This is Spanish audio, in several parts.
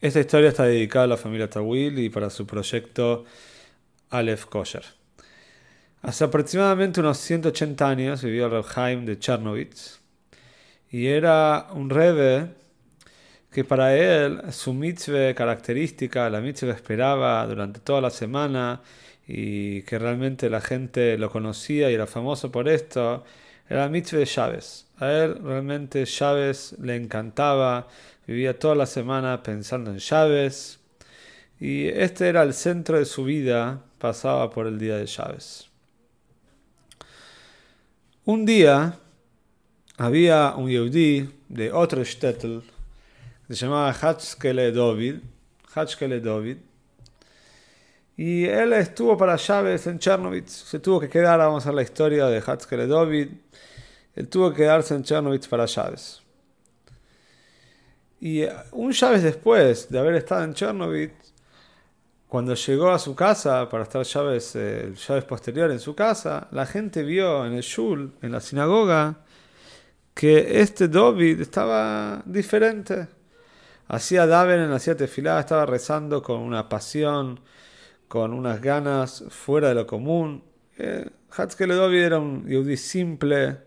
Esta historia está dedicada a la familia Tawil y para su proyecto Aleph Kosher. Hace aproximadamente unos 180 años vivió el Reb de Chernovitz y era un rebe que para él su mitzvah característica, la mitzvah esperaba durante toda la semana y que realmente la gente lo conocía y era famoso por esto, era la mitzvah de Chávez. A él realmente Chávez le encantaba, Vivía toda la semana pensando en llaves y este era el centro de su vida, pasaba por el día de llaves. Un día había un yehudí de otro shtetl que se llamaba Hatchkele David, David, y él estuvo para llaves en Chernovitz, se tuvo que quedar, vamos a la historia de Hatchkele David, él tuvo que quedarse en Chernovitz para llaves. Y eh, un llaves después de haber estado en Chernobyl, cuando llegó a su casa para estar llaves, el llaves posterior en su casa, la gente vio en el shul, en la sinagoga, que este David estaba diferente. Hacía Daven, hacía tefilá, estaba rezando con una pasión, con unas ganas fuera de lo común. Eh, Hatzkele David era un yudí simple,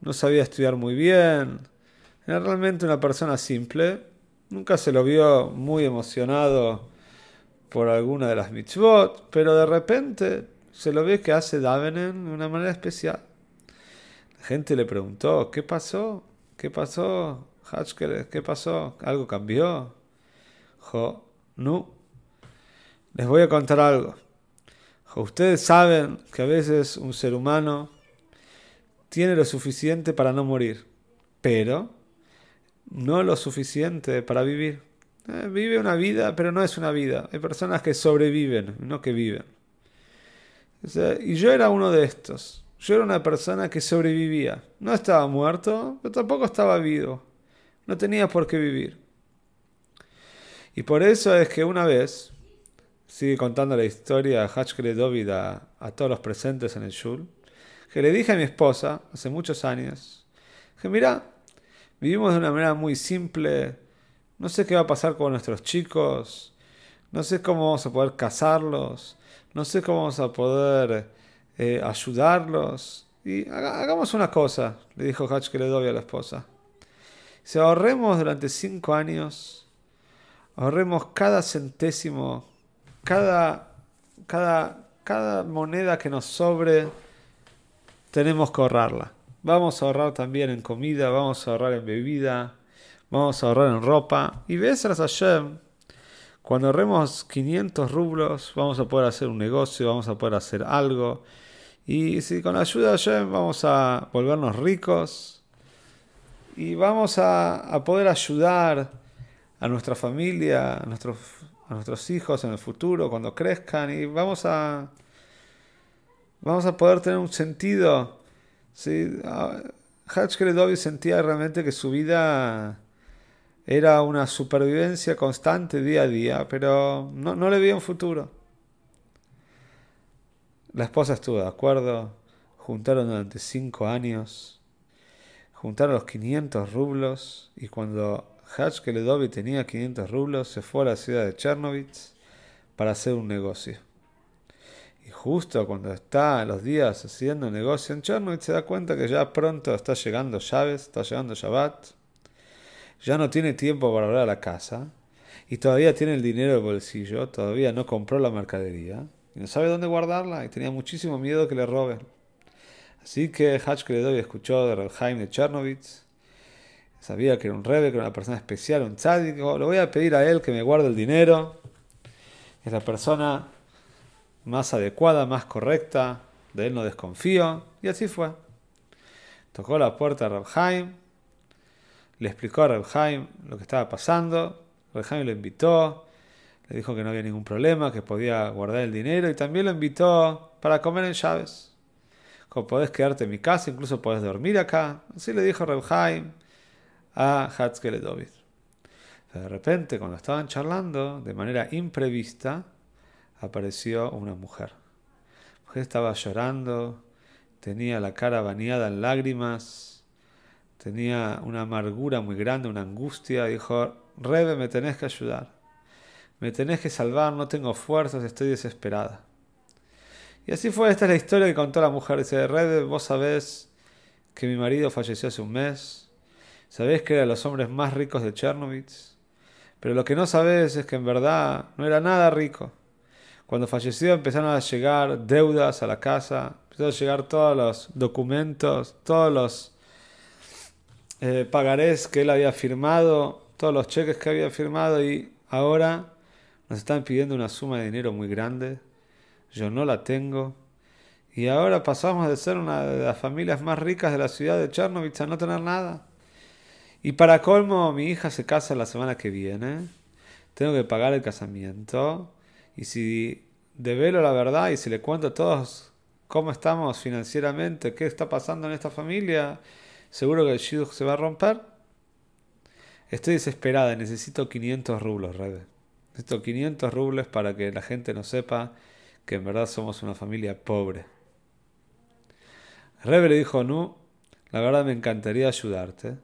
no sabía estudiar muy bien, era realmente una persona simple. Nunca se lo vio muy emocionado por alguna de las mitzvot, pero de repente se lo ve que hace Davenen de una manera especial. La gente le preguntó, ¿qué pasó? ¿Qué pasó? ¿qué pasó? ¿Algo cambió? Jo, no. Les voy a contar algo. ustedes saben que a veces un ser humano tiene lo suficiente para no morir, pero no lo suficiente para vivir. Eh, vive una vida, pero no es una vida. Hay personas que sobreviven, no que viven. y yo era uno de estos. Yo era una persona que sobrevivía. No estaba muerto, pero tampoco estaba vivo. No tenía por qué vivir. Y por eso es que una vez, sigue contando la historia de Hachkele David a, a, todos los presentes en el Shul, que le dije a mi esposa hace muchos años, que mira, Vivimos de una manera muy simple. No sé qué va a pasar con nuestros chicos. No sé cómo vamos a poder casarlos. No sé cómo vamos a poder eh, ayudarlos. Y hagamos una cosa, le dijo Hatch que le doy a la esposa. Si ahorremos durante cinco años, ahorremos cada centésimo, cada, cada, cada moneda que nos sobre, tenemos que ahorrarla. Vamos a ahorrar también en comida, vamos a ahorrar en bebida, vamos a ahorrar en ropa. Y ves a Hashem, cuando ahorremos 500 rublos, vamos a poder hacer un negocio, vamos a poder hacer algo. Y si con la ayuda de Hashem vamos a volvernos ricos y vamos a, poder ayudar a nuestra familia, a nuestros, a nuestros hijos en el futuro, cuando crezcan, y vamos a, vamos a poder tener un sentido Sí, Hatchkele sentía realmente que su vida era una supervivencia constante día a día, pero no, no le veía un futuro. La esposa estuvo de acuerdo, juntaron durante cinco años, juntaron los 500 rublos y cuando Hatchkele tenía 500 rublos se fue a la ciudad de Chernobyl para hacer un negocio. Y justo cuando está los días haciendo negocio en Chernobyl, se da cuenta que ya pronto está llegando llaves, está llegando Shabbat. Ya no tiene tiempo para volver a la casa. Y todavía tiene el dinero de bolsillo, todavía no compró la mercadería. Y no sabe dónde guardarla y tenía muchísimo miedo que le roben. Así que Hatch doy escuchó de Relheim de Chernobyl. Sabía que era un rebe, que era una persona especial, un tzadik. Le voy a pedir a él que me guarde el dinero. Es la persona más adecuada, más correcta, de él no desconfío, y así fue. Tocó la puerta a Rabhaim, le explicó a Rabhaim lo que estaba pasando, Rabhaim lo invitó, Le dijo que no había ningún problema, que podía guardar el dinero y también lo invitó para comer en llaves. Como podés quedarte en mi casa, incluso podés dormir acá. Así le dijo Reb Haim a Hatzkeledovit. De repente, cuando estaban charlando, de manera imprevista, apareció una mujer. La mujer estaba llorando, tenía la cara bañada en lágrimas, tenía una amargura muy grande, una angustia. Dijo, Rebe, me tenés que ayudar. Me tenés que salvar, no tengo fuerzas, estoy desesperada. Y así fue, esta es la historia que contó la mujer. Dice, Rebe, vos sabés que mi marido falleció hace un mes. Sabés que era de los hombres más ricos de Chernobyl. Pero lo que no sabés es que en verdad no era nada rico. Cuando falleció empezaron a llegar deudas a la casa, empezaron a llegar todos los documentos, todos los eh, pagarés que él había firmado, todos los cheques que había firmado y ahora nos están pidiendo una suma de dinero muy grande. Yo no la tengo. Y ahora pasamos de ser una de las familias más ricas de la ciudad de Chernobyl a no tener nada. Y para colmo, mi hija se casa la semana que viene. Tengo que pagar el casamiento. Y si develo la verdad y si le cuento a todos cómo estamos financieramente, qué está pasando en esta familia, seguro que el shidduch se va a romper. Estoy desesperada, necesito 500 rublos, Rebe. Necesito 500 rublos para que la gente no sepa que en verdad somos una familia pobre. Rebe le dijo, no, la verdad me encantaría ayudarte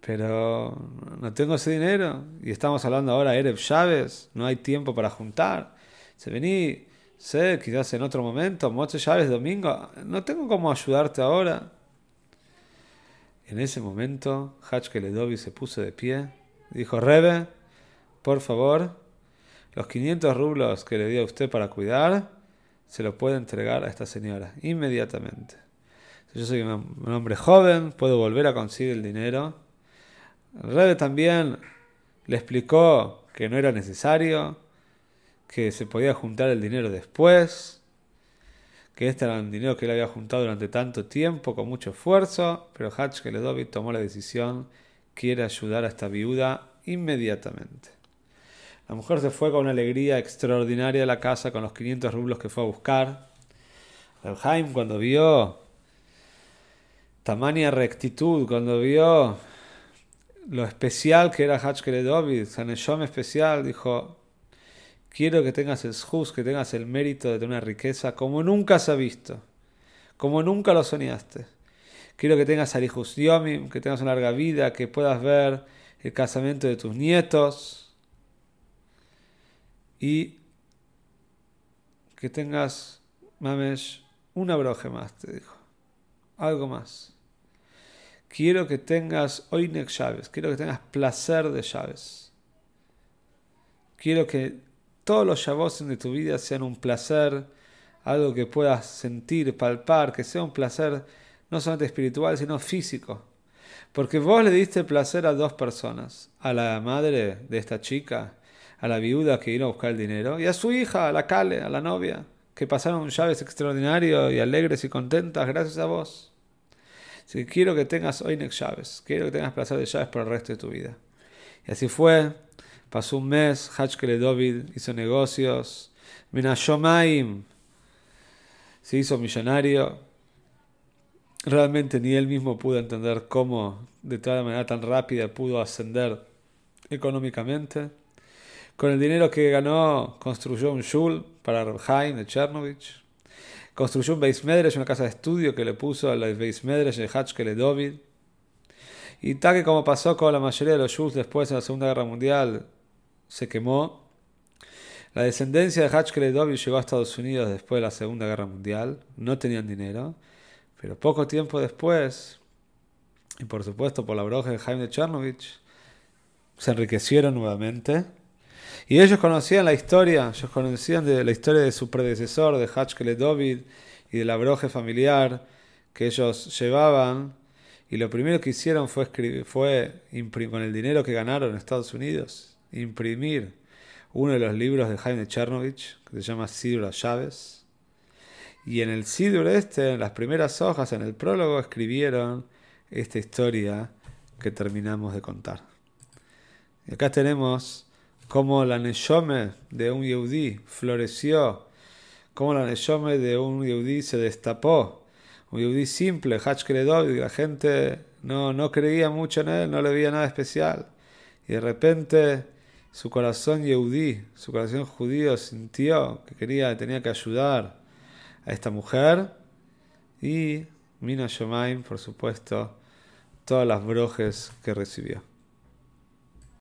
pero no tengo ese dinero. Y estamos hablando ahora de Erev Chávez, no hay tiempo para juntar. Se vení, sé, quizás en otro momento, Moche Chávez domingo, no tengo cómo ayudarte ahora. En ese momento, Hachkeledovi se puso de pie, dijo, Rebe, por favor, los 500 rublos que le di a usted para cuidar, se lo puede entregar a esta señora inmediatamente. Yo soy un hombre joven, puedo volver a conseguir el dinero el también le explicó que no era necesario, que se podía juntar el dinero después, que este era un dinero que él había juntado durante tanto tiempo, con mucho esfuerzo, pero Hatch Keledovit tomó la decisión, quiere ayudar a esta viuda inmediatamente. La mujer se fue con una alegría extraordinaria a la casa con los 500 rublos que fue a buscar. Haim cuando vio tamaña rectitud, cuando vio lo especial que era Hachkele David, Saneshom especial, dijo, quiero que tengas el shus, que tengas el mérito de tener una riqueza como nunca se ha visto, como nunca lo soñaste. Quiero que tengas Arihus Yomim, que tengas una larga vida, que puedas ver el casamiento de tus nietos y que tengas, mames, una broje más, te dijo. Algo más quiero que tengas oinek llaves, quiero que tengas placer de llaves. Quiero que todos los llaves de tu vida sean un placer, algo que puedas sentir, palpar, que sea un placer no solamente espiritual, sino físico. Porque vos le diste placer a dos personas, a la madre de esta chica, a la viuda que vino a buscar el dinero, y a su hija, a la Cale, a la novia, que pasaron llaves extraordinarios y alegres y contentas gracias a vos quiero que tengas hoy Next llaves, quiero que tengas placer de llaves por el resto de tu vida. Y así fue. Pasó un mes, Hachkele hizo negocios. Menashomaim se hizo millonario. Realmente ni él mismo pudo entender cómo de toda manera tan rápida pudo ascender económicamente. Con el dinero que ganó construyó un shul para Haim de Chernovich Construyó un Beis Medrash, una casa de estudio que le puso al Beis Medrash de Hachkele David. Y tal que como pasó con la mayoría de los Jews después de la Segunda Guerra Mundial, se quemó. La descendencia de Hachkele David llegó a Estados Unidos después de la Segunda Guerra Mundial. No tenían dinero. Pero poco tiempo después, y por supuesto por la broja de Jaime de Chernovich, se enriquecieron nuevamente y ellos conocían la historia, ellos conocían de la historia de su predecesor, de Hachkele David, y de la broje familiar que ellos llevaban. Y lo primero que hicieron fue, con el dinero que ganaron en Estados Unidos, imprimir uno de los libros de Jaime Chernovich, que se llama Sidur Chávez. Y en el Sidur este, en las primeras hojas, en el prólogo, escribieron esta historia que terminamos de contar. Y acá tenemos cómo la Neshome de un Yehudi floreció, cómo la Neshome de un Yehudi se destapó. Un Yehudi simple, y la gente no, no creía mucho en él, no le veía nada especial. Y de repente su corazón Yehudi, su corazón judío sintió que quería, tenía que ayudar a esta mujer y Mina Shomaim, por supuesto, todas las brojes que recibió.